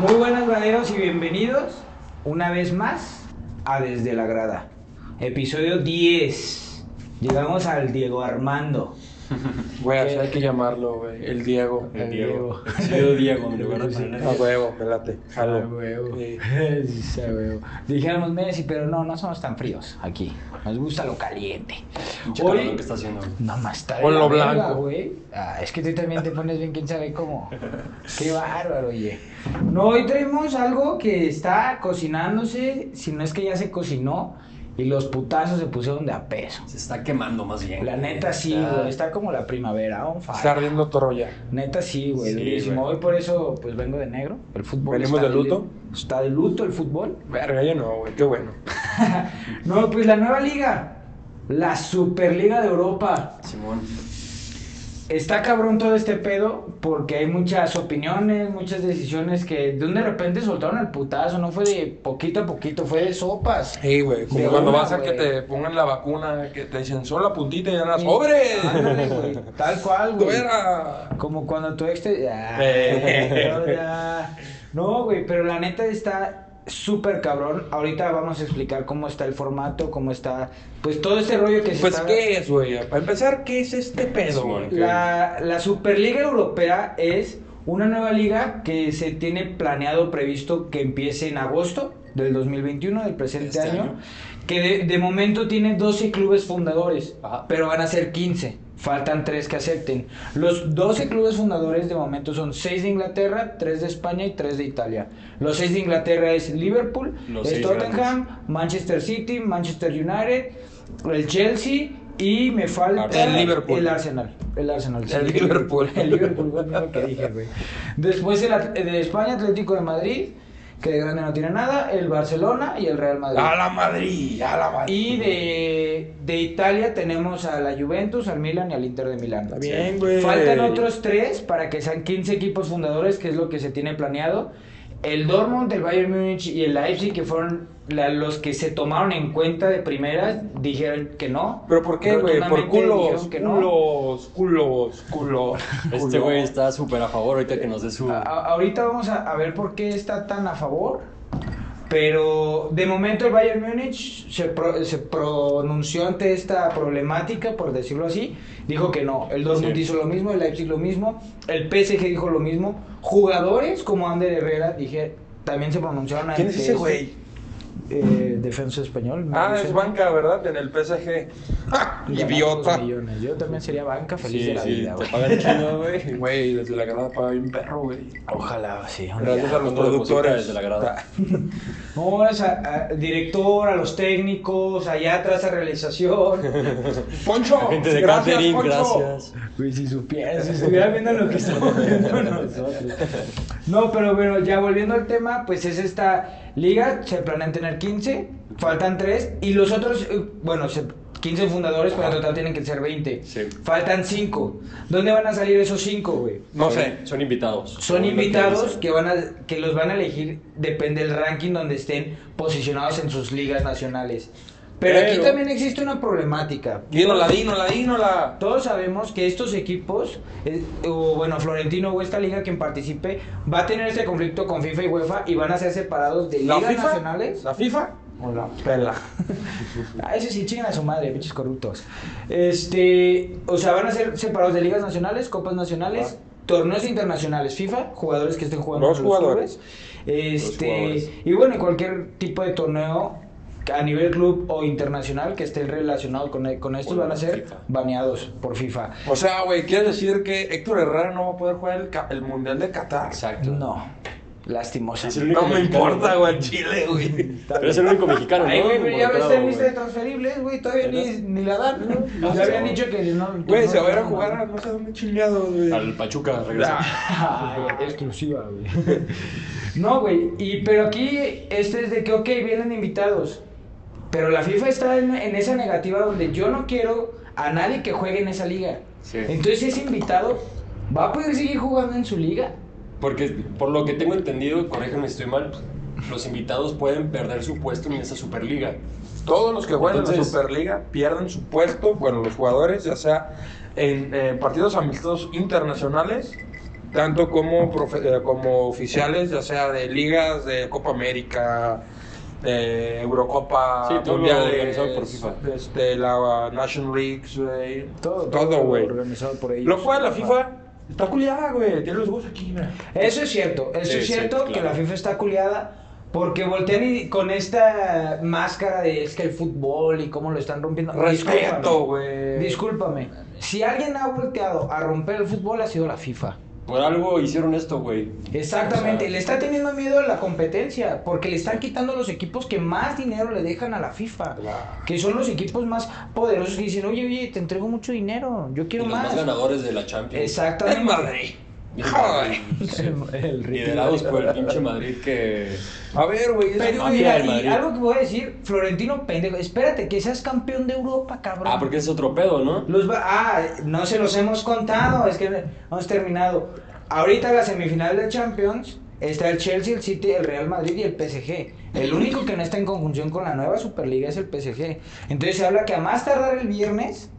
Muy buenas graderos y bienvenidos una vez más a Desde la Grada. Episodio 10. Llegamos al Diego Armando. Güey, así hay que llamarlo, güey. El Diego. El Diego. Sí, yo Diego, en lugar de ponerle- A huevo, me late. A huevo. Sí. A huevo. Dijéramos Messi, pero no, no somos tan fríos aquí. Nos gusta lo caliente. Hoy- que está haciendo. No más está Con lo blanco. güey. Ah, es que tú también te pones bien, quién sabe cómo. Qué bárbaro, oye. No, hoy traemos algo que está cocinándose, si no es que ya se cocinó, y los putazos se pusieron de a peso. Se está quemando más bien. La neta sí, Está- güey. Está como la primavera, on fire. Está ardiendo Troya. Neta sí, güey. Sí. Hoy por eso, pues vengo de negro. El fútbol. ¿Venimos está de luto? Está de luto el fútbol. Verga, yo no, güey. Qué bueno. No, pues la nueva liga. La Superliga de Europa. Simón. Está cabrón todo este pedo porque hay muchas opiniones, muchas decisiones que de un de repente soltaron el putazo, no fue de poquito a poquito, fue de sopas. Sí, güey. Como cuando una, vas a que te pongan la vacuna, que te dicen solo la puntita y ya las. ¡Sobre! Ándale, güey, Tal cual, güey. Como cuando tu ex te... Ah, Eh. No, güey, pero la neta está súper cabrón. Ahorita vamos a explicar cómo está el formato, cómo está... Pues todo este rollo que se Pues, está... ¿qué es, güey? Para empezar, ¿qué es este pedo, güey? La, la Superliga Europea es una nueva liga que se tiene planeado, previsto que empiece en agosto del 2021, del presente Este año, año. que de, de momento tiene 12 clubes fundadores, Ajá. pero van a ser 15, faltan 3 que acepten. Los 12 clubes fundadores de momento son 6 de Inglaterra, 3 de España y 3 de Italia. Los 6 de Inglaterra es Liverpool, Los es seis Tottenham, Manchester City, Manchester United, el Chelsea y me falta El Liverpool. el Arsenal. El Arsenal. El Liverpool. El Liverpool, que dije, güey. Después el de España, Atlético de Madrid, que de grande no tiene nada, el Barcelona y el Real Madrid. ¡A la Madrid! ¡A la Madrid! Y de, de Italia tenemos a la Juventus, al Milan y al Inter de Milán. Está bien, güey. Faltan otros tres para que sean 15 equipos fundadores, que es lo que se tiene planeado. El Dortmund, el Bayern Múnich y el Leipzig, que fueron la- los que se tomaron en cuenta de primeras, dijeron que no. ¿Pero por qué, güey? Por culos, dijeron que no. culos, culos, culos. Este culos. güey está súper a favor ahorita que nos dé su. A- ahorita vamos a, a ver por qué está tan a favor. Pero de momento el Bayern Múnich se, pro- se pronunció ante esta problemática, por decirlo así. Dijo que no. El Dortmund Sí. hizo lo mismo, el Leipzig lo mismo, el PSG dijo lo mismo. Jugadores como Ander Herrera dije, también se pronunciaron ¿Quién ante es ese esto. güey? Eh, defensa español. Ah, es banca, ¿verdad? En el PSG. Ganando Idiota. millones. Yo también sería banca feliz Sí, de la sí, vida, te güey. pagan chido, güey. Güey, desde la grada paga bien perro, güey. Ojalá, sí. Gracias a los ¿Cuánto deposita productores. desde la grada? No, es a- a- director, a los técnicos, allá atrás a realización. Poncho, Gente de gracias, catering, Poncho. gracias. Güey, si supieras, si estuvieras viendo lo que estamos viendo nosotros. No, pero bueno, ya volviendo al tema, pues es esta liga, se planean tener 15, faltan 3, y los otros, eh, bueno, se- 15 fundadores, pero en total tienen que ser 20. Sí. Faltan 5. ¿Dónde van a salir esos 5, güey? No sé. Son invitados. Son invitados que van a que los van a elegir depende del ranking donde estén posicionados en sus ligas nacionales. Pero, aquí también existe una problemática. Dínola, dínola, dínola. Todos sabemos que estos equipos, eh, o bueno, Florentino o esta liga quien participe, va a tener este conflicto con FIFA y UEFA y van a ser separados de ¿La ligas FIFA? nacionales. ¿La FIFA? O la pela. Ah, ese sí, chingan a su madre, pinches corruptos. Este, o sea, van a ser separados de ligas nacionales, copas nacionales, torneos internacionales FIFA, jugadores que estén jugando Los los jugadores. clubes. Este, jugadores. y bueno, cualquier tipo de torneo a nivel club o internacional que esté relacionado con, con estos van a ser FIFA. baneados por FIFA. O sea, güey, ¿quieres decir que Héctor Herrera no va a poder jugar el, el Mundial de Qatar? Exacto. No, lastimosa. Es el único No me importa, güey, Chile, güey. Pero es el único mexicano, ¿no? Ay, güey, pero ya está en lista de güey. transferibles, güey, todavía ni, ni la dan, ¿no? Ah, Ya sí, habían dicho que no. Güey, no- se va a ir a jugar a no sé dónde chingados, güey. Al Pachuca regresa. Ay, exclusiva, güey. No, güey, y pero aquí este es de que, ok, vienen invitados. Pero la FIFA está en, en esa negativa donde yo no quiero a nadie que juegue en esa liga. Sí. Entonces ese invitado va a poder seguir jugando en su liga. Porque por lo que tengo entendido, corrígeme si estoy mal, los invitados pueden perder su puesto en esa Superliga. Todos los que juegan en la Superliga pierden su puesto, bueno, los jugadores, ya sea en eh, partidos amistosos internacionales tanto como, profe- eh, como oficiales, ya sea de ligas, de Copa América, de Eurocopa, Sí, todo mundiales, organizado por FIFA. este, la National Leagues, güey. Todo, todo, güey. Organizado por ellos. Lo cual la FIFA está culiada, güey. Tiene los huevos aquí, güey. Eso es cierto, eso Sí, es sí, cierto que la FIFA está culiada porque voltean y con esta máscara de es que el fútbol y cómo lo están rompiendo. Respeto, Discúlpame, güey. Discúlpame. Si alguien ha volteado a romper el fútbol ha sido la FIFA. Por algo hicieron esto, güey. Exactamente, O sea, le está teniendo miedo a la competencia porque le están quitando los equipos que más dinero le dejan a la FIFA. Claro. Que son los equipos más poderosos que dicen, oye, oye, te entrego mucho dinero, yo Y quiero los más más. ganadores de la Champions. Exactamente. El Madrid. Joder. El- Liderados por el pinche Madrid que... A ver, güey. Pero mira, y Madrid. algo que voy a decir, Florentino pendejo, espérate que seas campeón de Europa, cabrón. Ah, porque es otro pedo, ¿no? Los ah, no se los hemos contado, es que hemos terminado. Ahorita la semifinal de Champions está el Chelsea, el City, el Real Madrid y el PSG. El único que no está en conjunción con la nueva Superliga es el PSG. Entonces se habla que a más tardar el viernes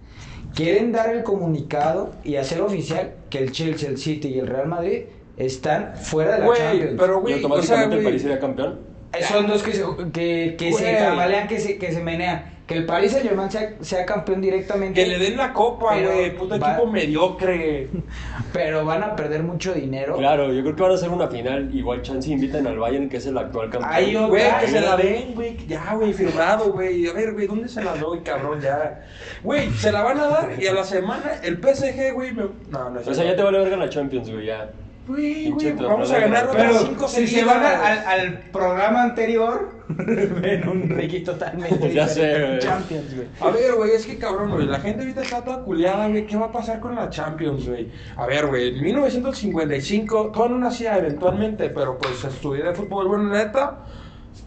quieren dar el comunicado y hacer oficial que el Chelsea, el City y el Real Madrid están fuera de la Güey, Champions. pero Y güey, o sea, automáticamente el güey. París sería campeón. Son dos que se, que, que se tambalean, que se, que se menean. Que el Paris Saint Germain sea, sea campeón directamente. Que le den la copa, Pero güey. Puto va- equipo mediocre. Pero van a perder mucho dinero. Claro, yo creo que van a hacer una final. Igual chance inviten al Bayern, que es el actual campeón. Hay otra- Güey, que Ay, se la den, güey. Ya, güey, firmado, güey. A ver, güey, ¿dónde se la doy, cabrón? Ya. Güey, se la van a dar y a la semana el PSG, güey, me... No, no es O sea, ya te vale verga la Champions, güey, ya. Pinche güey, vamos a ganar Pero cinco si se van a- al, al programa anterior, ven un Ricky totalmente Ya sé, güey. Champions, güey. A ver, güey, es que cabrón, güey, la gente ahorita está toda culiada, güey, ¿qué va a pasar con la Champions, güey? A ver, güey, en 1955, todo no nacía eventualmente, pero pues estudié de fútbol, bueno, neta,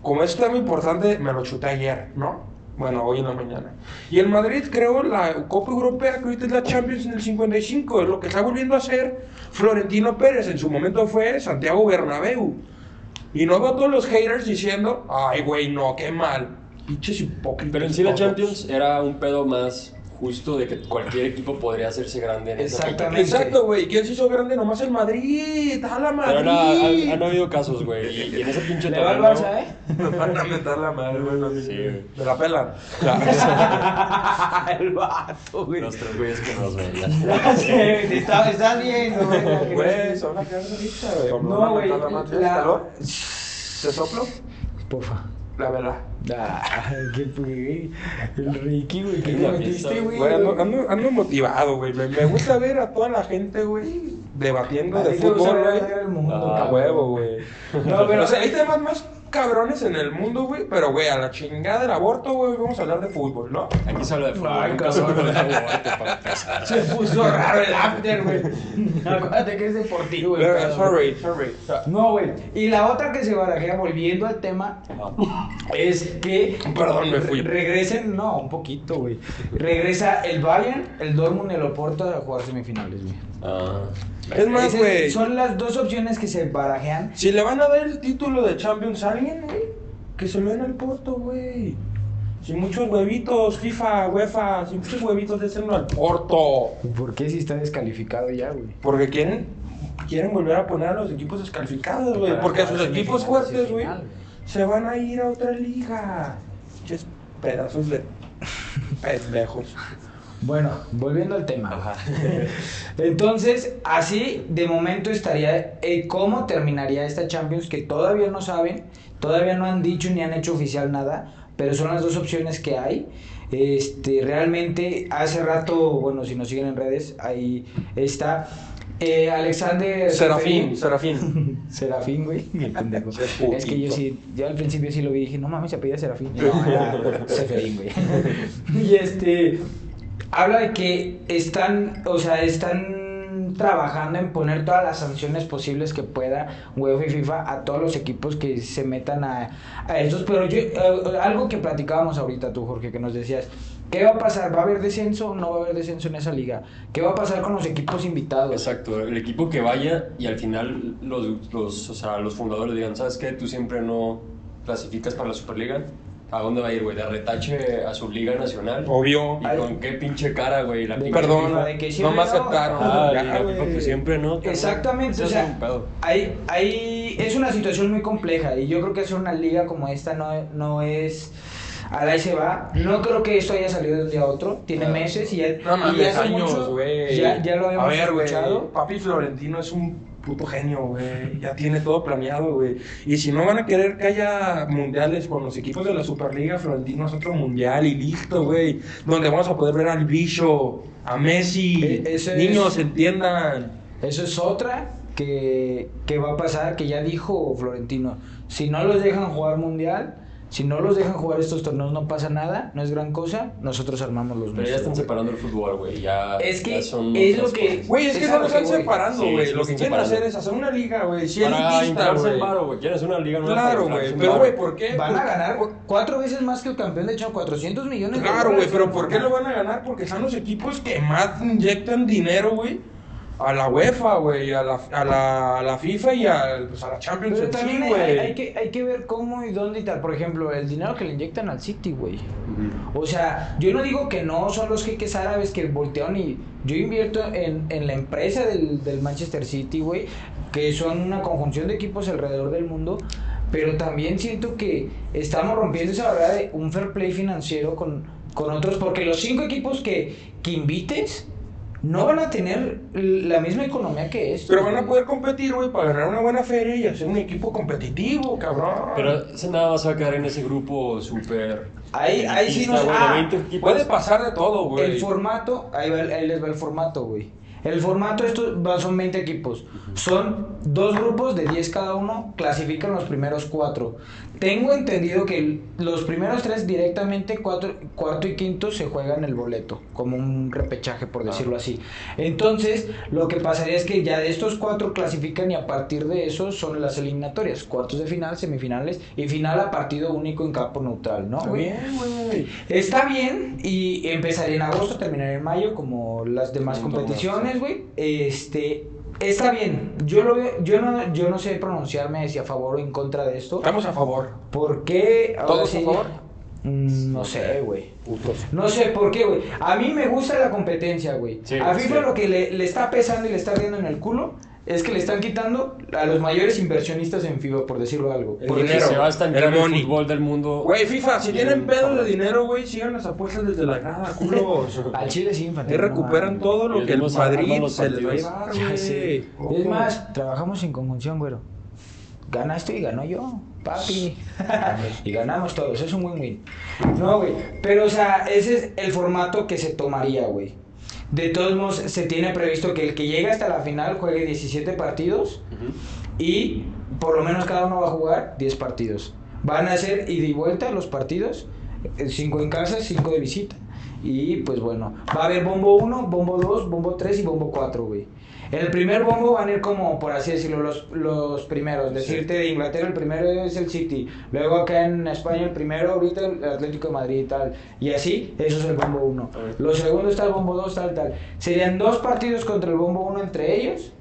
como es tema importante, me lo chuté ayer, ¿no? Bueno, hoy en la mañana. Y el Madrid creó la Copa Europea, que ahorita es la Champions en el 55, es lo que está volviendo a hacer Florentino Pérez, en su momento fue Santiago Bernabéu. Y no veo todos los haters diciendo, ay, güey, no, qué mal. Pinches hipócritas. Pero en sí la. Champions era un pedo más justo de que cualquier equipo podría hacerse grande en esa Exactamente. Exacto, güey. ¿Quién se hizo grande? Nomás el Madrid. ¡A la Pero Madrid! no, han, han habido casos, güey. Y, y en ese pinche Le va al torneo- Barça, ¿eh? Nos van a meter la madre, güey. Sí, güey. Me la pelan. el vato, güey. Los tres güeyes que nos ven. Sí, te está- estás viendo, güey. A ahorita, No, a güey. ¿Te soplo? Porfa. La vela. Ah, qué güey. El Ricky, güey. ¿Qué Es te metiste, güey? Güey, ando, ando, ando motivado, güey. Me, me gusta ver a toda la gente, güey, debatiendo de fútbol, güey. el mundo, Ah, A cabrón. huevo, güey. No, pero- O sea, hay temas más cabrones en el mundo, güey. Pero, güey, a la chingada del aborto, güey, vamos a hablar de fútbol, ¿no? Aquí se habla de fútbol. Nunca se cabrón. habla de aborto para empezar. Se puso raro el after, güey. Acuérdate que es deportivo, güey. Sorry, sorry. No, güey. Y la otra que se barajea, volviendo al tema, es que Perdón, me fui. regresen, no, un poquito, güey. Regresa el Bayern, el Dortmund y el Oporto a jugar semifinales, güey. Ah. Es más, güey. Son las dos opciones que se barajean. Si le van a dar el título de Champions a alguien, güey, que se lo den al Porto, güey. Sin muchos huevitos, FIFA, UEFA, sin muchos huevitos, désenlo al Porto. ¿Por qué si está descalificado ya, güey? Porque quieren, quieren volver a poner a los equipos descalificados, güey. Porque jugar sus equipos fuertes, güey, se van a ir a otra liga. Ches pedazos de pendejos. Bueno, volviendo al tema. Ajá. Entonces, así de momento estaría eh, cómo terminaría esta Champions que todavía no saben, todavía no han dicho ni han hecho oficial nada, pero son las dos opciones que hay. Este, realmente hace rato, bueno, si nos siguen en redes, ahí está eh, Alexander Serafín. Serafín. Serafín, güey. Es que yo sí, yo al principio sí lo vi y dije, no mames, se apellida Serafín. No, era Seferín, güey. Y este, habla de que están, o sea, están trabajando en poner todas las sanciones posibles que pueda UEFA y FIFA a todos los equipos que se metan a, a estos. Pero yo, eh, algo que platicábamos ahorita tú, Jorge, que nos decías, ¿qué va a pasar? ¿Va a haber descenso o no va a haber descenso en esa liga? ¿Qué va a pasar con los equipos invitados? Exacto, el equipo que vaya y al final los, los, o sea, los fundadores digan, ¿sabes qué? Tú siempre no clasificas para la Superliga, ¿A dónde va a ir, güey? ¿De retache a su liga nacional? Obvio. ¿Y con qué pinche cara, güey? La Perdón, FIFA, de que no siempre me no. aceptaron. Ah, Ya, y la güey. FIFA que siempre no. cabrón. Exactamente, Eso o es sea, un pedo. Ahí, ahí es una situación muy compleja y yo creo que hacer una liga como esta no, no es... A la se va. No creo que esto haya salido de un día a otro. Tiene meses y ya, No y hace años, mucho- güey. Ya, ya lo habíamos A ver, güey. escuchado. Papi Florentino es un puto genio, güey. Ya tiene todo planeado, güey. Y si no van a querer que haya mundiales con los equipos de la Superliga, Florentino es otro mundial y listo, güey. Donde vamos a poder ver al bicho, a Messi. E- Niños, es- entiendan. Eso es otra que, que va a pasar, que ya dijo Florentino. Si no los dejan jugar mundial, si no los dejan jugar estos torneos, no pasa nada, no es gran cosa. Nosotros armamos los Pero ya están separando el fútbol, güey. Ya, Es que ya son es lo que-. Güey, es que no lo están separando, güey. lo que quieren hacer es hacer una liga, güey. Si Para inflarse el güey. güey. Quieres una liga nueva Claro, güey. Pero, güey, ¿por qué? Van a ganar cuatro veces más que el campeón, de hecho, 400 millones de Claro, güey, dólares. pero ¿por qué lo van a ganar? Porque son los equipos que más inyectan dinero, güey. A la UEFA, güey, a la, a, la, a la FIFA y a, pues, a la Champions Pero en sí, también hay, güey. hay- que, hay que ver cómo y dónde y tal. Por ejemplo, el dinero que le inyectan al City, güey. Ujú. O sea, yo no digo que no son los jeques árabes que voltearon y yo invierto en, en la empresa del, del Manchester City, güey, que son una conjunción de equipos alrededor del mundo, pero también siento que estamos rompiendo esa barrera de un fair play financiero con, con otros, porque los cinco equipos que, que invites no van a tener la misma economía que estos. Pero van a poder competir, güey, para ganar una buena feria y hacer un equipo competitivo, cabrón. Pero ese nada va a quedar en ese grupo súper. Ahí- ahí sí nos- de ah, 20 equipos. Puede pasar de todo, güey. El formato, ahí, va- ahí les va el formato, güey. El formato, estos va- son 20 equipos. Son dos grupos de 10 cada uno, clasifican los primeros cuatro. Tengo entendido que los primeros tres directamente, cuatro, cuarto y quinto, se juegan el boleto, como un repechaje, por decirlo así. Entonces, lo que pasaría es que ya de estos cuatro clasifican y a partir de eso son las eliminatorias. Cuartos de final, semifinales y final a partido único en campo neutral, ¿no? Está bien, güey. Está bien y empezaría en agosto, terminaría en mayo como las demás competiciones, güey. Este, está bien. Yo lo yo no yo no sé pronunciarme si a favor o en contra de esto. Estamos a favor. ¿Por qué? Ahora ¿Todos a favor? Mm, no sé, güey. No sé por qué, güey. A mí me gusta la competencia, güey. Sí, a FIFA sí. lo que le, le está pesando y le está riendo en el culo es que le están quitando a los mayores inversionistas en FIFA, por decirlo algo. El Porque dinero. se va a estancar el el, money. fútbol del mundo. Güey, FIFA, si tienen pedo de dinero, güey, sigan las apuestas desde la grada, culos. Al Chile sí, infantil. recuperan todo lo Y que el Madrid se les va a llevar, güey. Es más, trabajamos en conjunción, güero. Ganaste y ganó yo, papi. y ganamos todos, es un win-win. No, güey. Pero, o sea, ese es el formato que se tomaría, güey. De todos modos, se tiene previsto que el que llegue hasta la final juegue 17 partidos Ujú. y por lo menos cada uno va a jugar 10 partidos. Van a ser ida y vuelta los partidos, 5 en casa, 5 de visita. Y pues bueno, va a haber bombo 1, bombo 2, bombo 3 y bombo 4, güey. El primer bombo van a ir como, por así decirlo, los, los primeros. Decirte de Inglaterra el primero es el City. Luego acá en España el primero ahorita el Atlético de Madrid y tal. Y así, eso es el bombo 1. Los segundos está el bombo 2, tal, tal. Serían dos partidos contra el bombo 1 entre ellos.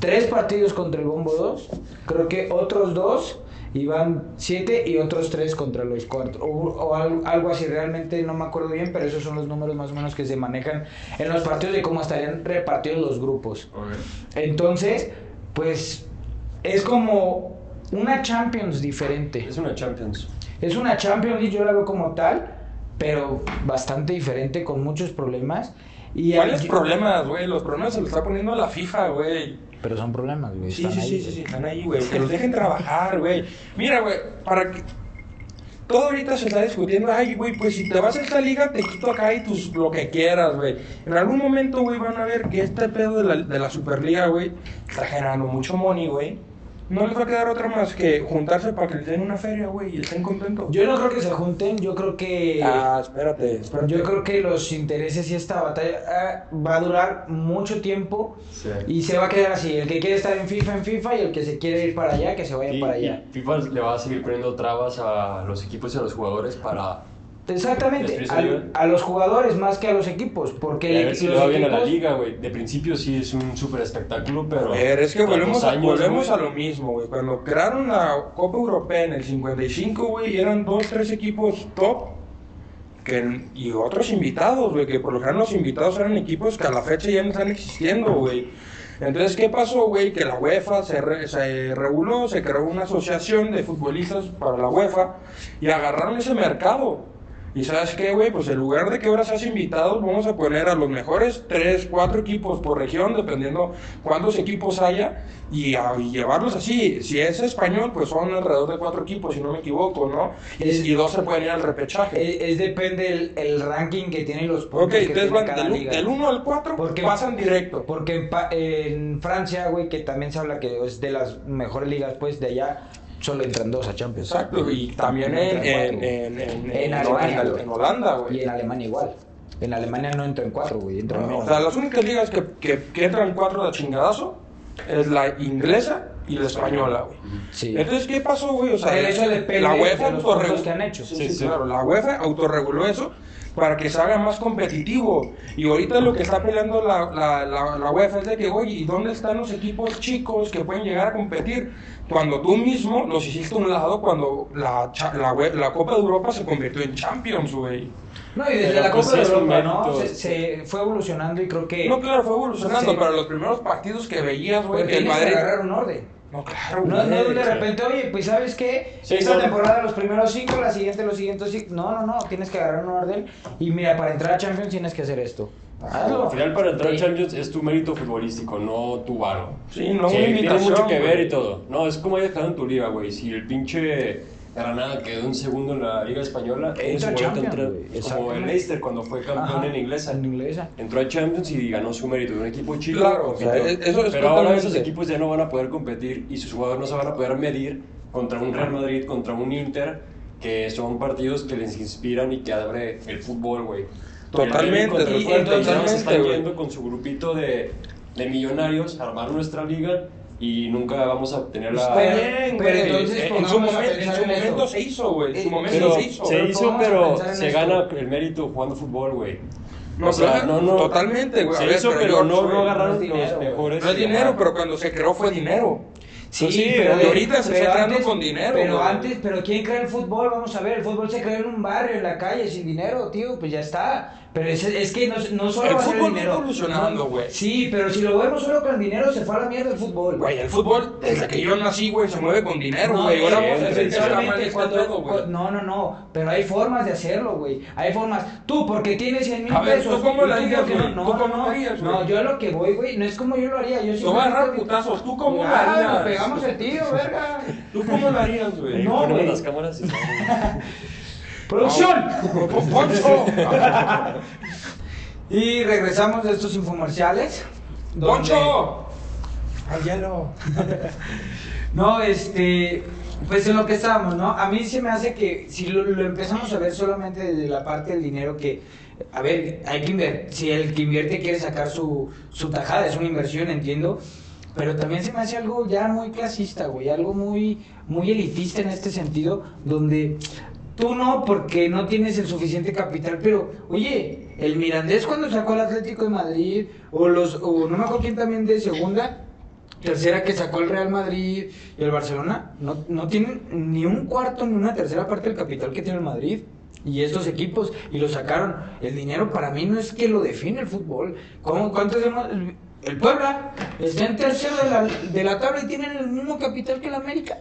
Tres partidos contra el bombo 2. Creo que otros dos. Y van siete y otros tres contra los cuatro. O, o al- algo así, realmente no me acuerdo bien, pero esos son los números más o menos que se manejan en los partidos de cómo estarían repartidos los grupos. Entonces, pues es como una Champions diferente. Es una Champions. Es una Champions League, yo la veo como tal, pero bastante diferente, con muchos problemas. Y ¿Cuáles problemas, güey? Los problemas se los está poniendo la FIFA, güey. Pero son problemas, güey. Sí, están sí, ahí, sí, sí, están ahí, güey. Que los dejen trabajar, güey. Mira, güey, para que... Todo ahorita se está discutiendo, ay, güey, pues si te vas a esta liga, te quito acá y tus, lo que quieras, güey. En algún momento, güey, van a ver que este pedo de la, de la Superliga, güey, está generando mucho money, güey. No les va a quedar otra más que juntarse para que les den una feria, güey, y estén contentos. Yo no creo que se junten, yo creo que... Ah, espérate, espérate. Yo creo que los intereses y esta batalla ah, va a durar mucho tiempo Sí. y se va a quedar así. El que quiere estar en FIFA, en FIFA y el que se quiere ir para allá, que se vaya Y, para y allá. FIFA le va a seguir poniendo trabas a los equipos y a los jugadores para Exactamente, ayuda. a, los jugadores más que a los equipos, porque Y a ver si bien a la equipos- liga, güey. De principio sí es un súper espectáculo, pero. A ver, es que volvemos, a, años, volvemos a lo mismo, güey. Cuando crearon la Copa Europea en el 55, güey, eran dos, tres equipos top que, y otros invitados, güey, que por lo general los invitados eran equipos que a la fecha ya no están existiendo, güey. Entonces, ¿qué pasó, güey? Que la UEFA se, re- se reguló, se creó una asociación de futbolistas para la UEFA y agarraron ese mercado. Y sabes qué, güey, pues en lugar de que ahora seas invitados, vamos a poner a los mejores 3, 4 equipos por región, dependiendo cuántos equipos haya, y, a- y llevarlos así. Si es español, pues son alrededor de 4 equipos, si no me equivoco, ¿no? Y, Es- y dos se pueden ir al repechaje. Es, es depende el, el ranking que tienen los puntos ok, entonces van cada del, liga. del 1 al 4, Porque- pasan directo. Porque en, en Francia, güey, que también se habla que es de las mejores ligas, pues de allá solo entran dos a Champions. Exacto, y también en, en, cuatro. en, en, Alemania, en- güey. Holanda, Y en Alemania igual. En Alemania no entran cuatro, güey, entran O menos. sea, las únicas ligas que, que, que entran 4 de chingadazo es la inglesa y la española, güey. Sí. Entonces, ¿qué pasó, güey? O sea, Pero eso depende la de UEFA autorreguló- que han hecho. Sí, sí, sí. claro. La UEFA autorreguló eso para que se haga más competitivo. Y ahorita lo que está peleando la, la, la, la UEFA es de que, oye, ¿y dónde están los equipos chicos que pueden llegar a competir? Cuando tú mismo los hiciste a un lado cuando la, la, Copa de Europa se convirtió en Champions, güey. No, y desde Pero, la pues, Copa de Europa, ¿no? Se, se fue evolucionando y creo que... No, claro, fue evolucionando, Sí. pero los primeros partidos que veías, güey, el que Madrid... agarrar un orden. No, claro, No, no de repente, oye, pues ¿sabes qué? Sí, Esta no. temporada los primeros cinco, la siguiente los siguientes cinco. No, no, no, tienes que agarrar un orden. Y mira, para entrar a Champions tienes que hacer esto. Hazlo. Al final, para entrar a. Champions es tu mérito futbolístico, no tu varo. Sí, no Sí, tiene mucho que ver y todo. No, es como hayas quedado en tu liga, güey. Si el pinche Granada quedó en segundo en la Liga Española, Entra Champions, güey. Como el. Leicester cuando fue campeón Ajá, en inglesa. En inglesa. Entró a Champions y ganó su mérito de un equipo chico. Claro, o sea, compitió. es- eso es Pero ahora esos equipos ya no van a poder competir y sus jugadores no se van a poder medir contra un Real Madrid, contra un Inter, que son partidos que les inspiran y que abre el fútbol, güey. Totalmente, y totalmente, se están yendo con su grupito de, de millonarios a armar nuestra liga y nunca vamos a tener la... Está Pero- bien, pero güey. entonces en su momento, en su en momento se hizo, güey. En su Eh, momento Pero se hizo. se pero hizo, pero se esto. gana el mérito jugando fútbol, güey. No, claro, totalmente, güey. Se ver, hizo, pero no, no agarraron no es dinero, los güey. mejores. No es dinero, pero cuando se creó fue dinero. Sí, Sí, pero y ahorita se está creando con dinero, Pero güey. antes, pero ¿quién crea el fútbol? Vamos a ver, el fútbol se creó en un barrio, en la calle, sin dinero, tío, pues ya está. Pero es, es que no, no solo El va a ser fútbol el va dinero. evolucionando, No, güey. Sí, pero si lo vemos solo con el dinero, se fue a la mierda el fútbol. Güey, el fútbol, desde que yo nací, güey, se mueve con dinero, No, güey. Eh, este güey. cu- no, no, no, pero hay formas de hacerlo, güey. Hay formas. Tú, porque tienes 100 mil A ver, pesos. ¿tú cómo lo harías, no- güey? No, ¿Tú no, cómo no, lo harías? No, yo a lo que voy, güey, no es como yo lo haría. Yo Te voy a agarrar putazos. ¿Tú cómo lo Ah, harías? pegamos el tiro, verga. ¿Tú cómo lo harías, güey? No, güey. las cámaras y ¡Producción! ¡Poncho! Y regresamos de estos infomerciales. ¡Poncho! ¡Al hielo! No, este, pues en lo que estábamos, ¿no? A mí se me hace que si lo, lo empezamos a ver solamente desde la parte del dinero que, a ver, hay que invertir, si el que invierte quiere sacar su, su tajada, es una inversión, entiendo, pero también se me hace algo ya muy clasista, güey, algo muy, muy elitista en este sentido, donde tú no, porque no tienes el suficiente capital, pero, oye, el Mirandés cuando sacó al Atlético de Madrid, o los, o no me acuerdo quién también de segunda, tercera que sacó el Real Madrid y el Barcelona, no, no tienen ni un cuarto ni una tercera parte del capital que tiene el Madrid. Y estos equipos, y lo sacaron. El dinero para mí no es que lo define el fútbol. ¿Cómo, ¿Cuántos hemos- El Puebla está en tercero de la, de la tabla y tienen el mismo capital que el América.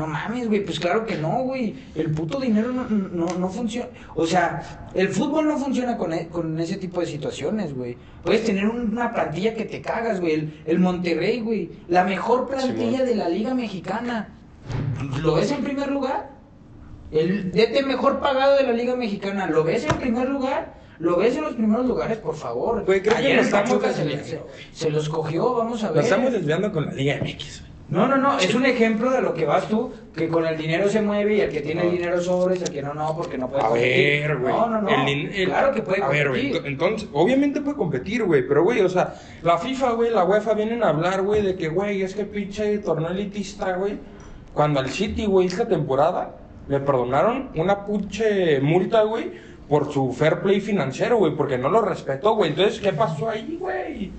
No mames, güey, pues claro que no, güey. El puto dinero no, no, no funciona. O sea, el fútbol no funciona con, e- con ese tipo de situaciones, güey. Puedes tener una plantilla que te cagas, güey. El, el Monterrey, güey. La mejor plantilla de la Liga Mexicana. ¿Lo ves en primer lugar? El DT mejor pagado de la Liga Mexicana. ¿Lo ves en primer lugar? ¿Lo ves en los primeros lugares, por favor? Güey, creo que Ayer nos estamos se- se los cogió, vamos a ver. Nos estamos desviando con la Liga MX, güey. No, no, no, es un ejemplo de lo que vas tú, que con el dinero se mueve y el que tiene el dinero sobres, el que no, no, porque no puede A competir. ver, güey. No, no, no. El el- claro que puede A ver, güey. competir. ento- Entonces, obviamente puede competir, güey. Pero, güey, o sea, la FIFA, güey, la UEFA vienen a hablar, güey, de que, güey, es que pinche torneo elitista, güey. Cuando al City, güey, esta temporada le perdonaron una puche multa, güey, por su fair play financiero, güey, porque no lo respetó, güey. Entonces, ¿qué pasó ahí, güey?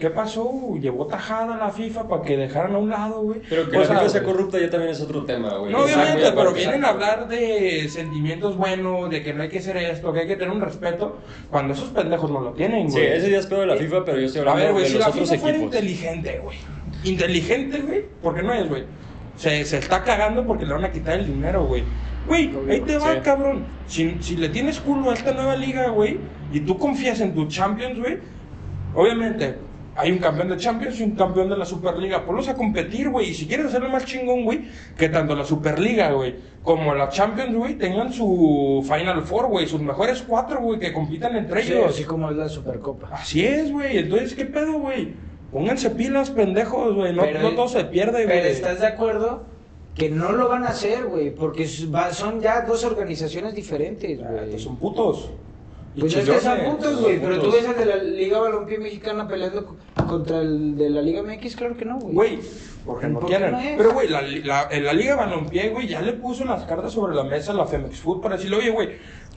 ¿Qué pasó? Llevó tajada a la FIFA para que dejaran a un lado, güey. Pero que O la sea, FIFA sea corrupta ya también es otro tema, güey. No, obviamente, Exacto, pero vienen a hablar de sentimientos buenos, de que no hay que hacer esto, que hay que tener un respeto, cuando esos pendejos no lo tienen, Sí, güey. ese día es pedo de la FIFA, pero yo estoy A hablando ver, güey, de si los la otros FIFA fuera inteligente, güey. Inteligente, güey, porque no es, güey. Se, se está cagando porque le van a quitar el dinero, güey. Güey, ahí te va, Sí. cabrón. Si, si le tienes culo a esta nueva liga, güey, y tú confías en tu Champions, güey, obviamente hay un campeón de Champions y un campeón de la Superliga. Ponlos a competir, güey. Y si quieres hacerlo más chingón, güey, que tanto la Superliga, güey, como la Champions, güey, tengan su Final Four, güey, sus mejores cuatro, güey, que compitan entre Sí, ellos. así como es la Supercopa. Así es, güey. Entonces, ¿qué pedo, güey? Pónganse pilas, pendejos, güey. No, no todo se pierde, güey. Pero ¿estás de acuerdo? Que no lo van a hacer, güey, porque son ya dos organizaciones diferentes, Ah, güey. estos son putos. Pues es que son puntos, güey, pero tú ves al de la Liga Balompié Mexicana peleando co- contra el de la Liga MX, claro que no, güey. Güey, porque no ¿Por qué quieren. no es? Pero, güey, la, la, en la Liga Balompié, güey, ya le puso las cartas sobre la mesa a la Femex Food para decirle, oye, güey,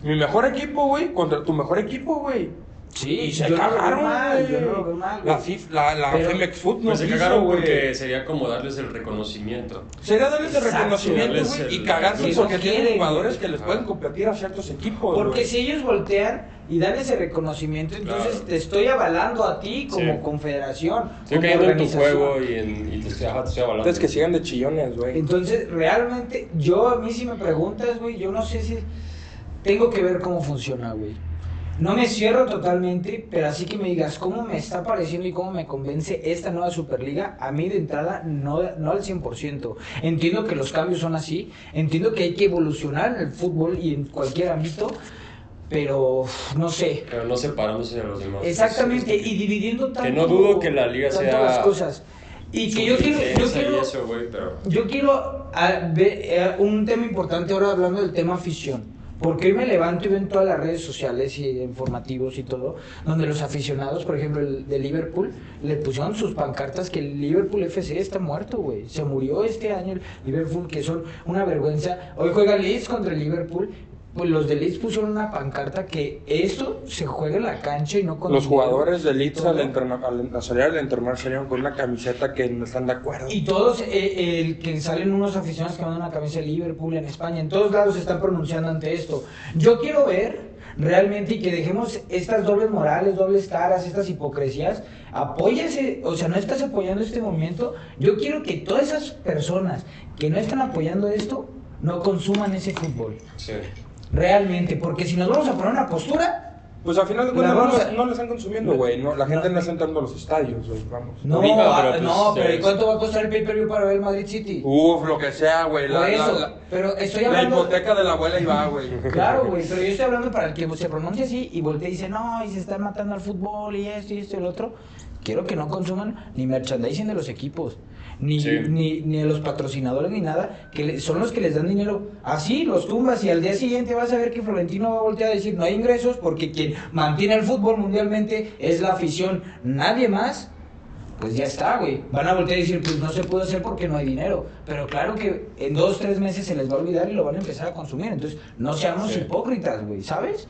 mi mejor equipo, güey, contra tu mejor equipo, güey. Sí, y se yo no lo veo cagaron, mal, güey. yo no lo veo mal, La, la, la Pero- Femex Food no Pues se cagaron porque sería como darles el reconocimiento. Sería darles el reconocimiento, güey, y cagarse porque tienen jugadores que les pueden competir a ciertos equipos, Porque si ellos voltean y dan ese reconocimiento, entonces Claro. te estoy avalando a ti como Sí. confederación. Estoy como cayendo en tu organización. juego y, en, y te estoy, ajá, te estoy avalando. Entonces que sigan de chillones, güey. Entonces, realmente, yo a mí si me preguntas, güey, yo no sé si tengo que ver cómo funciona, güey. No me cierro totalmente, pero así que me digas cómo me está pareciendo y cómo me convence esta nueva Superliga, a mí de entrada no, no al 100%. Entiendo que los cambios son así, entiendo que hay que evolucionar en el fútbol y en cualquier ámbito, pero no sé. Pero no separándose de los demás. Exactamente, y dividiendo tanto. Que no dudo que la liga sea las cosas. Y que yo quiero, yo quiero, eso, güey, pero... yo quiero ah, ver, eh, un tema importante ahora hablando del tema afición. Porque hoy me levanto y veo en todas las redes sociales y informativos y todo, donde los aficionados, por ejemplo, el de Liverpool, le pusieron sus pancartas que el Liverpool FC está muerto, güey. Se murió este año el Liverpool, que son una vergüenza. Hoy juega Leeds contra el Liverpool. Pues los de Leeds pusieron una pancarta que esto se juega en la cancha y no con Los jugadores de y Leeds al, al, a salir al entrenar salieron con una camiseta que no están de acuerdo. Y todos, eh, el que salen unos aficionados que mandan una camisa de Liverpool en España, en todos lados se están pronunciando ante esto. Yo quiero ver realmente y que dejemos estas dobles morales, dobles caras, estas hipocresías. Apóyese, o sea, no estás apoyando este movimiento. Yo quiero que todas esas personas que no están apoyando esto no consuman ese fútbol. Sí. Realmente, porque si nos vamos a poner una postura, Pues al final de La cuentas no, a- no lo están consumiendo, güey. No, la gente No. no está entrando a los estadios, güey. Vamos. no, Ahorita, ah, pero, pues, no, pero ¿y cuánto va a costar el pay-per-view para ver el Madrid City? Uf, lo que sea, güey. Por La, la- eso, la- pero estoy la hablando... hipoteca de la abuela y va, güey. Claro, güey, pero yo estoy hablando para el que se pronuncie así y voltea y dice, no, y se están matando al fútbol y esto y esto y el otro. Quiero que no consuman ni merchandising de los equipos, ni, Sí. ni, ni de los patrocinadores, ni nada, que le- son los que les dan dinero. Así los tumbas y al día siguiente vas a ver que Florentino va a voltear a decir, no hay ingresos porque quien mantiene el fútbol mundialmente es la afición, nadie más. Pues ya está, güey. Van a voltear a decir, pues no se puede hacer porque no hay dinero. Pero claro que en dos, tres meses se les va a olvidar y lo van a empezar a consumir. Entonces, no seamos Sí. hipócritas, güey, ¿sabes?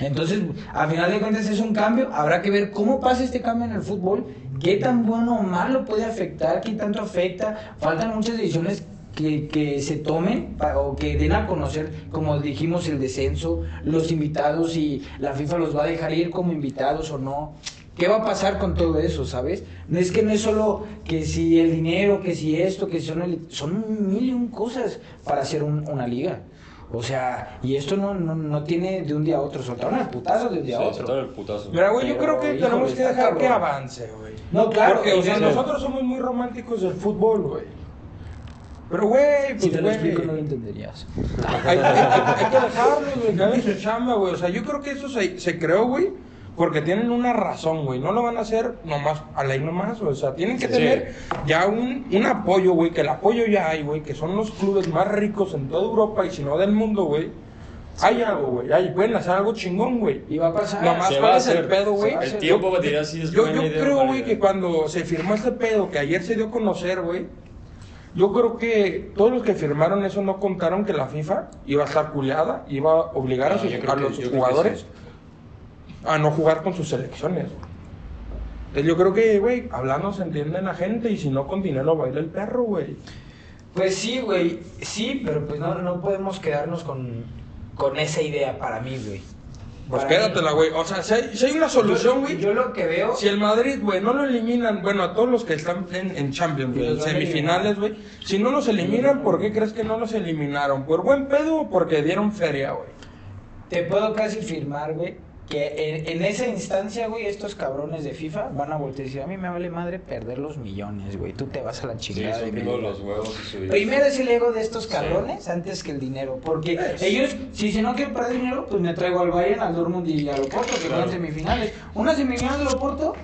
Entonces, a final de cuentas es un cambio. Habrá que ver cómo pasa este cambio en el fútbol, qué tan bueno o malo puede afectar, qué tanto afecta. Faltan muchas decisiones que, que se tomen o que den a conocer, como dijimos, el descenso, los invitados y la FIFA los va a dejar ir como invitados o no. ¿Qué va a pasar con todo eso, sabes? No es que no es solo que si el dinero, que si esto, que son son mil y un cosas para hacer un- una liga. O sea, y esto no, no, no tiene de un día a otro, soltaron el putazo de un día a otro. soltaron el putazo. Mira, güey, yo Pero, creo que tenemos que dejar que avance, güey. No, claro, Porque, o sea, nosotros somos muy románticos del fútbol, güey. Pero, güey, pues, Si te lo explico no lo entenderías. hay, hay- hay- hay que dejarlos, güey, que hagan su chamba, güey. O sea, yo creo que eso se, se creó, güey, porque tienen una razón, güey. No lo van a hacer nomás, a la y nomás. O sea, tienen que Sí. tener ya un, un apoyo, güey, que el apoyo ya hay, güey, que son los clubes más ricos en toda Europa y si no del mundo, güey. Hay algo, güey. Hay, pueden hacer algo chingón, güey. Y va a pasar. Nomás Se cuál va a es el hacer. pedo, güey. A El hacer. tiempo va a tirar si es Yo, yo creo, güey, que cuando se firmó este pedo, que ayer se dio a conocer, güey, Yo creo que todos los que firmaron eso no contaron que la FIFA iba a estar culiada, iba a obligar a, No, sus, yo creo a los que jugadores sí. A no jugar con sus selecciones. Entonces yo creo que, güey, hablando se entiende la gente y si no con dinero baila el perro, güey. Pues sí, güey, sí, pero pues no, no podemos quedarnos con, con esa idea para mí, güey. Pues Para quédatela, güey. O sea, si hay, si hay una solución, güey. Yo, yo lo que veo... Si el Madrid, güey, no lo eliminan, bueno, a todos los que están en, en Champions, güey, en semifinales, güey, si no los eliminan, ¿por qué crees que no los eliminaron? ¿Por buen pedo o porque dieron feria, güey? Te puedo casi firmar, güey, que en, en esa instancia, güey, estos cabrones de FIFA van a voltear y decir, a mí me vale madre perder los millones, güey, tú te vas a la chingada de primero liga". los huevos y subir. Primero es el ego de estos cabrones antes que el dinero. Porque ellos, si, si no quieren perder dinero, pues me traigo al Bayern, al Dortmund y al Oporto, que Claro. van semifinales. Una semifinal del Oporto,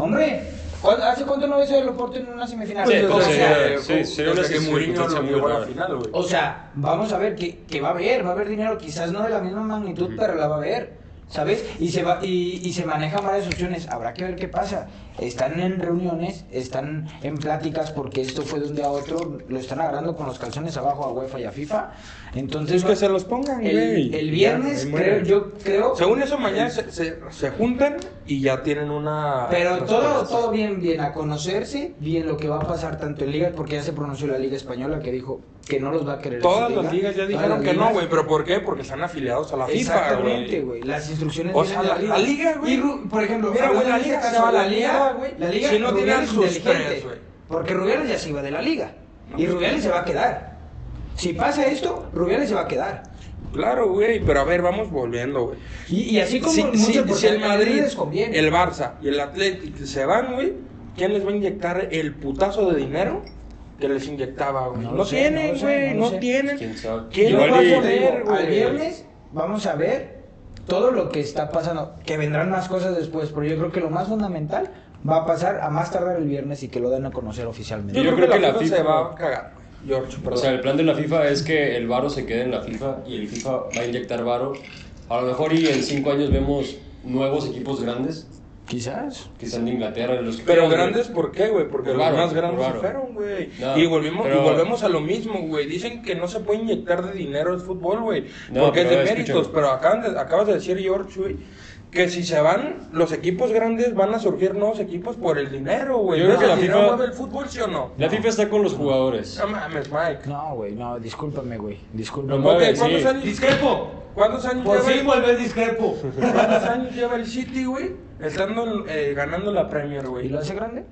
hombre, ¿cu- ¿hace cuánto no ves el Oporto en una semifinal? Sí, o, sea, sí, sí, sería una desde que Mourinho circunstancia lo muy llevó a la rara. final, güey. o sea, vamos a ver que, que va a haber, va a haber dinero, quizás no de la misma magnitud, pero la va a haber. ¿Sabes? Y se va y, y se manejan varias opciones. Habrá que ver qué pasa. Están en reuniones, están en pláticas porque esto fue de un día a otro, lo están agarrando con los calzones abajo a UEFA y a FIFA. Entonces, Es que se los pongan, güey. el, el viernes, Ya, creo, yo creo. Según eso, mañana se, se, se juntan y ya tienen una. Pero todo, todo bien, bien a conocerse, bien lo que va a pasar tanto en Liga, porque ya se pronunció la Liga Española que dijo que no los va a querer. Todas las liga. ligas ya dijeron que no, güey. ¿Pero por qué? Porque están afiliados a la FIFA, Exactamente, güey. güey. Las instrucciones O sea, de la- la liga, güey. Y por ejemplo, Mira, güey, la liga se va a la liga, güey, La liga, si no tienen sus tres, güey. Porque Rubiales ya se iba de la liga. Y Rubiales se va a quedar. Si pasa esto, Rubiales se va a quedar. Claro, güey. Pero a ver, vamos volviendo, güey. Y, y así como Si, el Madrid, el Barça y el Atlético se van, güey, ¿quién les va a inyectar el putazo de dinero que les inyectaba, güey? No No, lo sé, tienen, no lo sé, güey, no no, sé. tienen. ¿Quién va a poner, Al güey? viernes vamos a ver todo lo que está pasando. Que vendrán más cosas después, pero yo creo que lo más fundamental va a pasar a más tardar el viernes y que lo den a conocer oficialmente. Yo, Yo creo, creo que, que la la FIFA se va a cagar, George, O sea, el plan de la FIFA es que el varo se quede en la FIFA y el FIFA va a inyectar varo. A lo mejor y en cinco años vemos nuevos equipos grandes, Quizás. sean de Inglaterra, de los que Pero güey. grandes, ¿por qué, güey? Porque Por los varo, más grandes por se fueron, güey. No, y, volvimos, pero- y volvemos a lo mismo, güey. Dicen que no se puede inyectar de dinero el fútbol, güey. No, porque es de méritos. Pero acaban de- acabas de decir, George, güey, que si se van los equipos grandes, van a surgir nuevos equipos por el dinero, güey. Yo creo ¿No que la FIFA- mueve el fútbol, sí o no? La FIFA está con los jugadores. No mames, Mike. No, güey, no, discúlpame, güey. Discúlpame. No mueve, Ok, ¿cuántos sí. años? Discrepo. ¿Cuántos años Por lleva vuelve el discrepo. ¿Cuántos años lleva el City, güey? Estando eh, ganando la Premier, ¿Y güey. lo hace grande?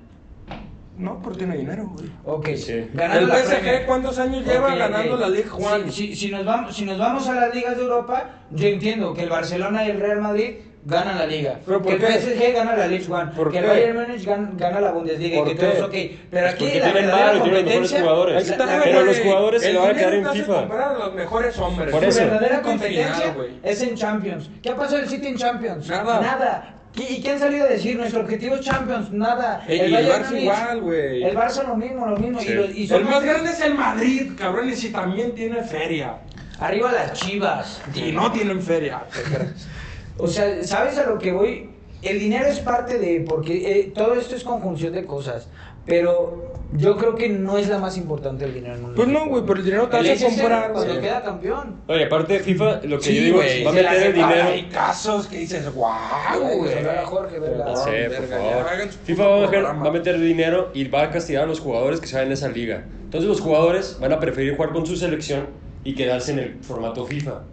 No, porque tiene dinero, güey. Ok. Sí. Ganando ¿El la PSG Premier. cuántos años lleva Ok, ganando ok. la Ligue 1? Si, si- si nos vamos, si nos vamos a las ligas de Europa, yo entiendo que el Barcelona y el Real Madrid ganan la liga. ¿Pero por que el qué? PSG gana la Ligue 1. ¿Por que qué? el Bayern Múnich gan- gana la Bundesliga. y ¿Por que todo es ok. Pero aquí porque la tienen verdadera y mejores competencia- jugadores. La- la- Pero los jugadores se El le van a quedar en FIFA. comprar a los mejores hombres. Por Su eso. verdadera y final, competencia güey. es en Champions. ¿Qué ha pasado el City en Champions? Nada. Nada. ¿Y quién salió a decir nuestro objetivo es Champions? Nada. Eh, el Barça Múnich- igual, güey. El Barça lo mismo, lo mismo. Sí. Y, lo- y El más grande es el Madrid, cabrón, y también tiene feria. Arriba las chivas. Y no tienen feria. O sea, ¿sabes a lo que voy? El dinero es parte de, porque eh, todo esto es conjunción de cosas, pero yo creo que no es la más importante el dinero en un Pues no, güey, pero el dinero te El hace comprar, Cuando güey. queda campeón. Oye, aparte FIFA, lo que Sí, yo digo es, va a meter el dinero. Hay casos que dices, wow, Ay, güey. Jorge, verga. Por favor. FIFA va a, programa. va a meter dinero y va a castigar a los jugadores que de esa liga. Entonces los jugadores van a preferir jugar con su selección y quedarse en el formato FIFA.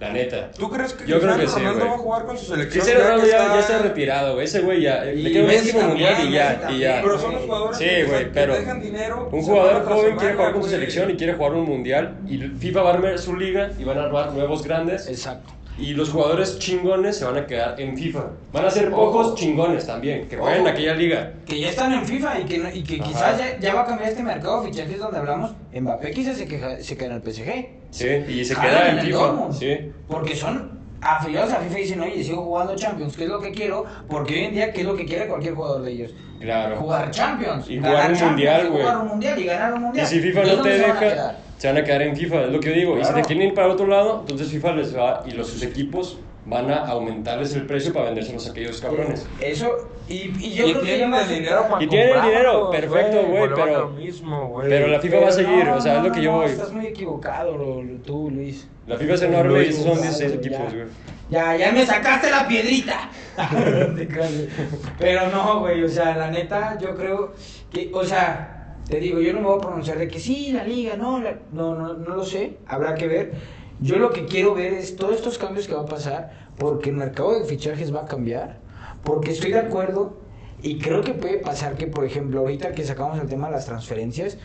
La neta. ¿Tú crees que Yo creo que sí, Ronaldo güey. va a jugar con su selección? Cristiano Ronaldo ya, está- ya está retirado, güey. Ese güey ya. Y Le queda un Messi último también, mundial y ya. Y ya. Pero son los jugadores Sí, que, güey, que pero dejan dinero. un jugador joven quiere jugar con su selección y quiere jugar un mundial. Y FIFA va a armar su liga y van a armar nuevos grandes. Exacto. Y los jugadores chingones se van a quedar en FIFA. Van a ser Ojo. pocos chingones también, que jueguen en Ojo. aquella liga. Que ya están en FIFA y que, no- y que Ajá. quizás ya, ya va a cambiar este mercado de fichajes donde hablamos. Mbappé quizás se, queja, se queda en el PSG. Sí, y se Jalan queda en en el FIFA. Sí. Porque son afiliados a FIFA y dicen, oye, sigo jugando Champions, ¿qué es lo que quiero? Porque hoy en día, ¿qué es lo que quiere cualquier jugador de ellos? Claro. Jugar Champions. Y ganar jugar un Champions, mundial, y güey. Jugar un mundial y ganar un Y mundial. si FIFA ¿Y no te se van a deja, quedar? Se van a quedar en FIFA, es lo que yo digo. Y si Claro. te quieren ir para otro lado, entonces FIFA les va y los sus equipos van a aumentarles el precio para vendérselos a aquellos cabrones. Eso, y, y yo y creo que tienen a el dinero para Y tienen el dinero, perfecto, güey, pero- mismo, pero la FIFA va a seguir, o sea, es lo que yo no, voy. Estás muy equivocado, lo- lo- tú, Luis. La FIFA es enorme y esos son Ya, 16 ya. equipos, güey. Ya, ya me sacaste la piedrita. Pero no, güey, o sea, la neta, yo creo que, o sea, te digo, yo no me voy a pronunciar de que sí, la liga, no, la- no, no, no lo sé, habrá que ver. Yo lo que quiero ver es todos estos cambios que va a pasar, porque el mercado de fichajes va a cambiar, porque estoy de acuerdo y creo que puede pasar que, por ejemplo, ahorita que sacamos el tema de las transferencias,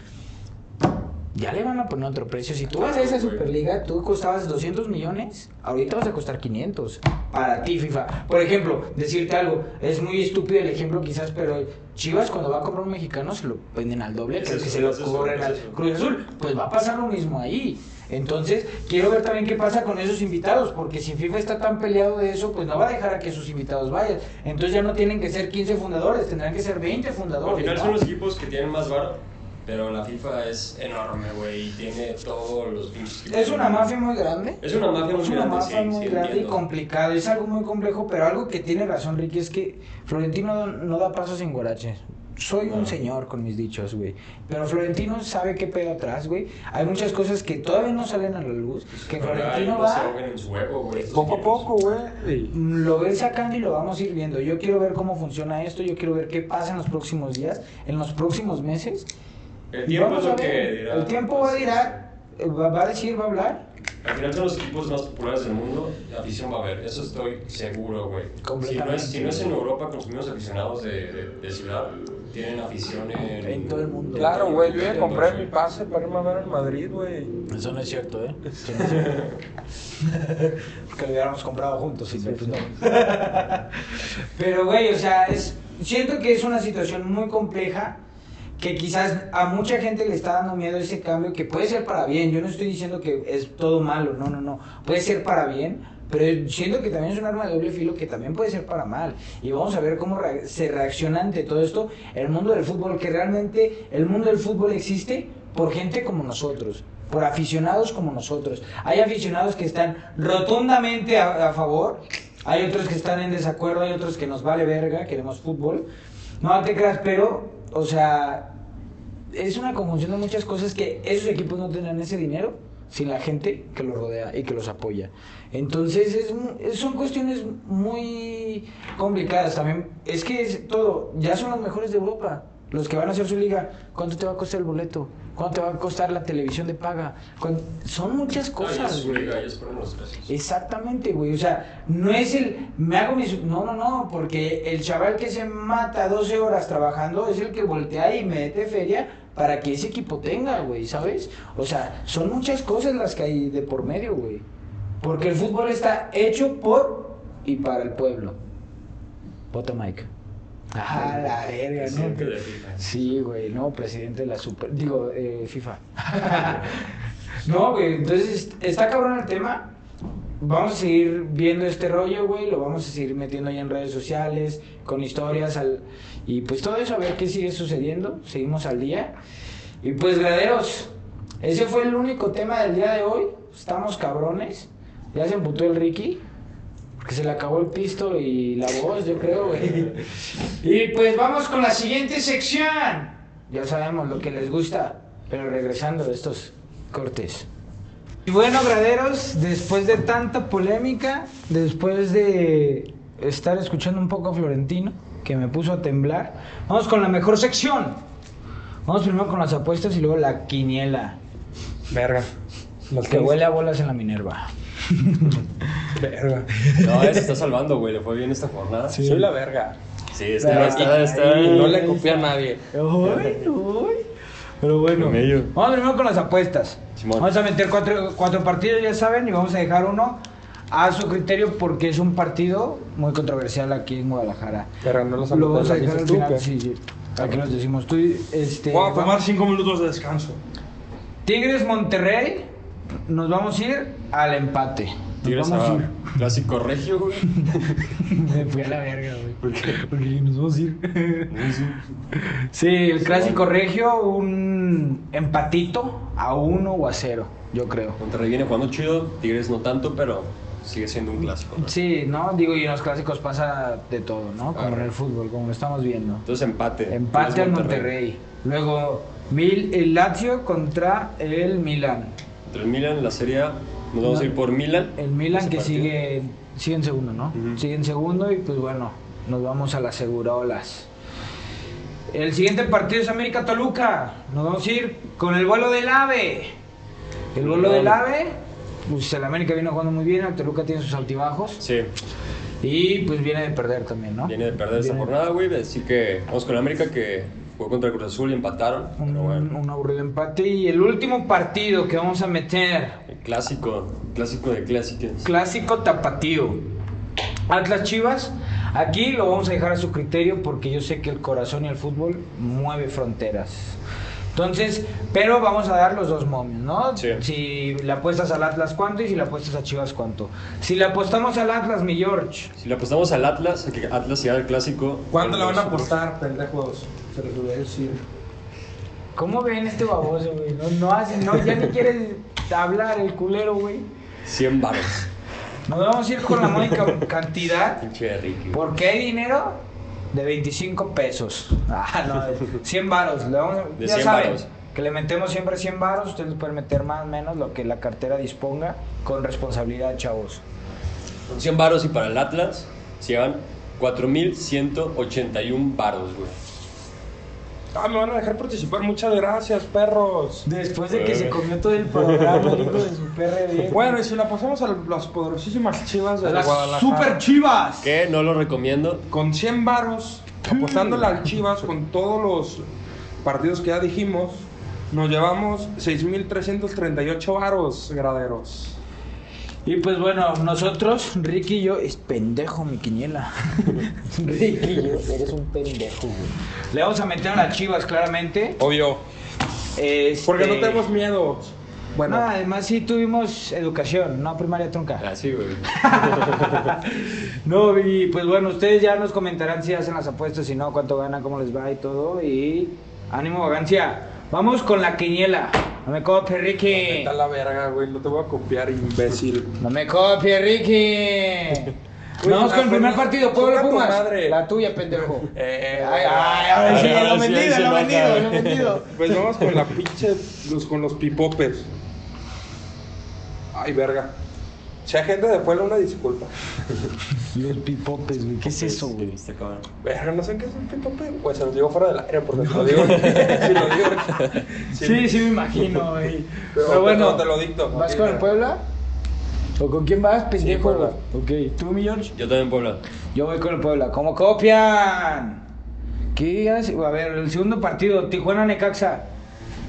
ya le van a poner otro precio. Si tú vas a esa Superliga, tú costabas 200 millones, ahorita vas a costar 500. Para ti, FIFA. Por ejemplo, decirte algo, es muy estúpido el ejemplo quizás, pero Chivas cuando va a comprar un mexicano se lo venden al doble, Es que se lo es al. Cruz Azul. Pues va a pasar lo mismo ahí. Entonces, quiero ver también qué pasa con esos invitados, porque si FIFA está tan peleado de eso, pues no va a dejar a que sus invitados vayan. Entonces ya no tienen que ser 15 fundadores, tendrán que ser 20 fundadores. Al final ¿no? son los equipos que tienen más varo, pero la FIFA es enorme, güey, y tiene todos los pinches. Es una mafia muy grande. Es una mafia muy Es una grande, mafia sí, muy sí, grande y complicada. Es algo muy complejo, pero algo que tiene razón Ricky es que Florentino no da pasos sin guarache. Soy un No. señor con mis dichos, güey. Pero Florentino sabe qué pedo atrás, güey. Hay muchas cosas que todavía no salen a la luz. Que Ojalá Florentino va, ahoguen en su huevo, güey. estos Poco a poco, güey. lo ir sacando y lo vamos a ir viendo. Yo quiero ver cómo funciona esto. Yo quiero ver qué pasa en los próximos días, en los próximos meses. El tiempo vamos es lo ver. que dirá. El tiempo va a dirá, eh, va va a decir, va a hablar. Al final son los equipos más populares del mundo, la afición va a ver, eso estoy seguro, güey. Si no, es, si no es en Europa con los mismos aficionados de, de, de ciudad, tienen afición en... En todo el mundo. Claro, güey, yo ya compré mi sí. pase para irme a ver al Madrid, güey. Eso no es cierto, ¿eh? que lo hubiéramos comprado juntos, y pues no. Pero, güey, o sea, es, siento que es una situación muy compleja que quizás a mucha gente le está dando miedo ese cambio, que puede ser para bien. Yo no estoy diciendo que es todo malo, no, no, no. Puede ser para bien, pero siento que también es un arma de doble filo que también puede ser para mal. Y vamos a ver cómo se reacciona ante todo esto el mundo del fútbol, que realmente el mundo del fútbol existe por gente como nosotros, por aficionados como nosotros. Hay aficionados que están rotundamente a, a favor, hay otros que están en desacuerdo, hay otros que nos vale verga, queremos fútbol. No te creas, pero, o sea, es una conjunción de muchas cosas que esos equipos no tendrán ese dinero sin la gente que los rodea y que los apoya. Entonces, es, son cuestiones muy complicadas también. Es que es todo, ya son los mejores de Europa, los que van a hacer su liga. ¿Cuánto te va a costar el boleto? ¿Cuánto te va a costar la televisión de paga? ¿Cuán- Son muchas cosas, güey. Exactamente, güey. O sea, no es el. Me hago mis. No, no, no. Porque el chaval que se mata 12 horas trabajando es el que voltea y mete feria para que ese equipo tenga, güey, ¿sabes? O sea, son muchas cosas las que hay de por medio, güey. Porque el fútbol está hecho por y para el pueblo. Vota Mike. Ah, la verga, ¿no? Presidente de FIFA. Sí, güey, no, presidente de la Super. Digo, eh, FIFA. no, güey, entonces está cabrón el tema. Vamos a seguir viendo este rollo, güey. Lo vamos a seguir metiendo ahí en redes sociales, con historias. Al... Y pues todo eso, a ver qué sigue sucediendo. Seguimos al día. Y pues, graderos, ese fue el único tema del día de hoy. Estamos cabrones. Ya se emputó el Ricky. Porque se le acabó el pisto y la voz, yo creo, güey. Y pues vamos con la siguiente sección. Ya sabemos lo que les gusta, pero regresando de estos cortes. Y bueno, graderos, después de tanta polémica, después de estar escuchando un poco a Florentino, que me puso a temblar, vamos con la mejor sección. Vamos primero con las apuestas y luego la quiniela. Verga. Los que huele a bolas en la Minerva. Verga. No, se está salvando, güey, le fue bien esta jornada. Soy la verga. Sí, está, está, está. Y no le copié a nadie. Uy, uy. Pero bueno, vamos primero con las apuestas. Simón. Vamos a meter cuatro, cuatro partidos, ya saben, y vamos a dejar uno a su criterio porque es un partido muy controversial aquí en Guadalajara. Pero no los Lo vamos a dejar al final, ¿qué? sí, sí. Aquí los decimos tú, este... Voy a tomar cinco minutos de descanso. Tigres Monterrey, nos vamos a ir al empate. Nos Tigres vamos a ir. clásico regio, güey. Me fui a la verga, güey. ¿Por qué? Porque nos vamos a ir. Sí, el clásico regio, un empatito a uno o a cero, yo creo. Monterrey viene jugando chido, Tigres no tanto, pero sigue siendo un clásico. ¿no? Sí, ¿no? Digo, y en los clásicos pasa de todo, ¿no? Como en el fútbol, como lo estamos viendo. Entonces empate. Empate al Entonces, Monterrey. Luego, Mil, el Lazio contra el Milan. El Milan la Serie A, nos vamos No. a ir por Milan. El Milan que partido. sigue, sigue en segundo, ¿no? Sigue en segundo y pues bueno, nos vamos a las segurolas. El siguiente partido es América Toluca. Nos vamos a ir con el vuelo del AVE. El vuelo del AVE, pues el América viene jugando muy bien, el Toluca tiene sus altibajos Sí, y pues viene de perder también, ¿no? viene de perder esta Viene- jornada, güey. Así que vamos con América que jugó contra el Cruz Azul y empataron. Un, Pero bueno, un aburrido empate. Y el último partido que vamos a meter, el clásico, clásico de clásicos. clásico tapatío. Atlas Chivas. Aquí lo vamos a dejar a su criterio porque yo sé que el corazón y el fútbol mueve fronteras. Entonces, pero vamos a dar los dos momios, ¿no? Sí. Si le apuestas al Atlas, ¿cuánto? Y si le apuestas a Chivas, ¿cuánto? Si le apostamos al Atlas, mi George. Si le apostamos al Atlas, a que Atlas sea el clásico. ¿Cuándo le van a apostar, pendejos? Se los voy a decir. ¿Cómo ven este baboso, güey? No, no hace, no, ya ni quiere hablar el culero, güey. 100 baros. Nos vamos a ir con la mónica cantidad. Porque hay dinero de 25 pesos. Ah, no, de 100 varos. Le vamos a- De ya 100 saben varos. que le metemos siempre 100 varos. Ustedes pueden meter más o menos lo que la cartera disponga con responsabilidad, chavos. Con 100 baros y para el Atlas se llevan 4.181 baros, güey. Ah, me van a dejar participar. Muchas gracias, perros. Después de que Eh. se comió todo el programa, el hijo de su PRD. Bueno, y si la pasamos a las poderosísimas chivas de las Guadalajara. super chivas. Que no lo recomiendo. Con 100 varos, apostándole al Chivas con todos los partidos que ya dijimos, nos llevamos 6.338 varos, graderos. Y pues bueno, nosotros, Ricky y yo, es pendejo mi quiniela. Ricky y yo, eres un pendejo, güey. Le vamos a meter a las chivas, claramente. Obvio. Este- Porque no tenemos miedo. Bueno, No, además sí tuvimos educación, no primaria trunca. Así, güey. No, y pues bueno, ustedes ya nos comentarán si hacen las apuestas, si no, cuánto ganan, cómo les va y todo. Y ánimo, vagancia. Vamos con la quiniela. No me copies, Ricky. está la verga, güey. No te voy a copiar, imbécil. No me copies, Ricky. Vamos con el primer partido, Puebla Pumas. madre. La tuya, pendejo. Eh, Ay, ay, ahora sí, Ahora lo vendido, lo vendido, lo vendido. Pues vamos con la pinche. Los, con los pipopes. Ay, verga. Si hay gente de Puebla, una disculpa. Los pipopes, güey. ¿Qué es eso, güey? Verga, no sé qué es un pipope. Pues se los digo fuera del aire, porque si lo digo. si lo digo. Sí, sí me imagino, güey. Pero, Pero bueno, te lo dicto. ¿vas con el. Puebla? ¿O con quién vas, pendejo? Puebla. ok. ¿Tú, mi George? Yo también, Puebla. Yo voy con el Puebla. ¿Cómo copian? ¿Qué hace? A ver, el segundo partido, Tijuana-Necaxa.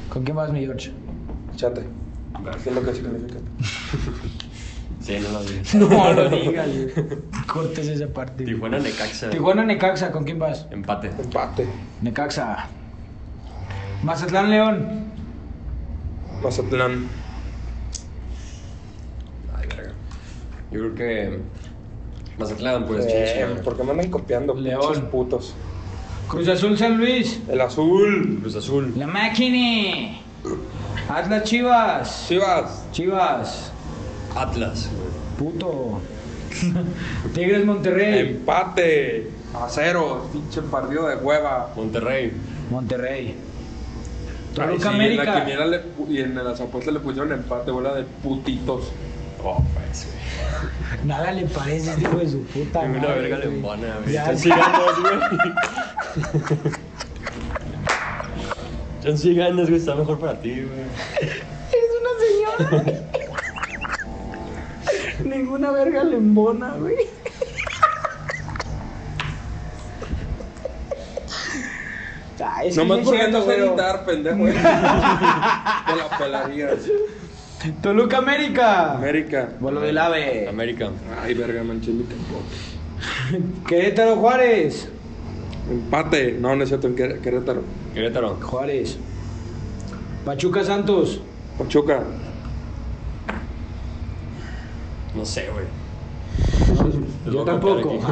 ¿Con quién vas, mi George? Chate. ¿Qué es lo que significa? Sí, no lo vi. No lo digas, güey. Cortes esa parte. Tijuana, Necaxa. Tijuana-Necaxa, ¿con quién vas? Empate. Empate. Necaxa. Mazatlán-León. Mazatlán. Ay, verga. Yo creo que. Mazatlán, pues, Eh, ¿Por qué me andan copiando? León. Pinches putos. Cruz Azul-San Luis. El azul. Cruz Azul. La máquina. Atlas Chivas. Chivas. Chivas. Atlas. Puto. Tigres Monterrey. Empate. A cero. Pinche partido de hueva. Monterrey. Monterrey. Ay, Toluca sí, En la América. quiniela le y en las apuestas le pusieron empate, bola de putitos. Oh, pues, güey. Nada le parece, este hijo de su puta. Una madre, verga güey. lembona, güey. Ya ganas, güey. Chance ganas, güey. Está mejor para ti, güey. Eres una señora. Ninguna verga le embona, güey. Ay, Nomás porque sé güey. editar, pendejo. Te la pelarías. Toluca América. América. Vuelo del ave. América. Ay, verga, manché mi. Querétaro Juárez. Empate. No, no es cierto, en Quer- Querétaro. Querétaro. Juárez. Pachuca Santos. Pachuca. No sé, güey. Yo tampoco.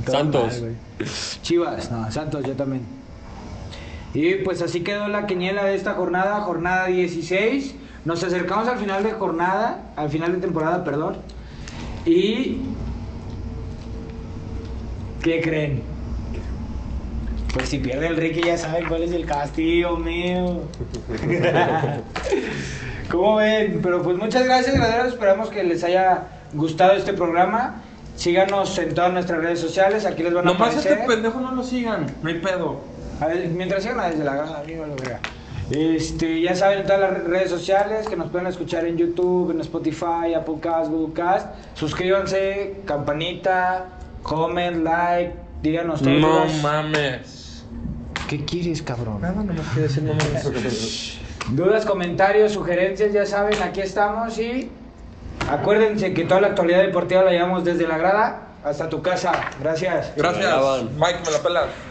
Este, Santos. Chivas, no, Santos, yo también. Y pues así quedó la quiniela de esta jornada, jornada 16. Nos acercamos al final de jornada, al final de temporada, perdón. Y. ¿Qué creen? Pues si pierde el Ricky ya saben cuál es el castigo mío. ¿Cómo ven? Pero pues muchas gracias, graderos. Esperamos que les haya gustado este programa. Síganos en todas nuestras redes sociales. Aquí les van a Nomás aparecer. este pendejo no lo sigan, no hay pedo. A ver, mientras sigan a desde la grada, a mí me lo verga. Este, ya saben, en todas las redes sociales que nos pueden escuchar en YouTube, en Spotify, Apple Cast, Google Cast. Suscríbanse, campanita, comment, like, díganos todo. No mames. ¿Qué quieres, cabrón? Nada, nomás quiero decir no mames. Dudas, comentarios, sugerencias, ya saben, aquí estamos y acuérdense que toda la actualidad deportiva la llevamos desde la grada hasta tu casa. Gracias. Gracias. Mike, me la pelas.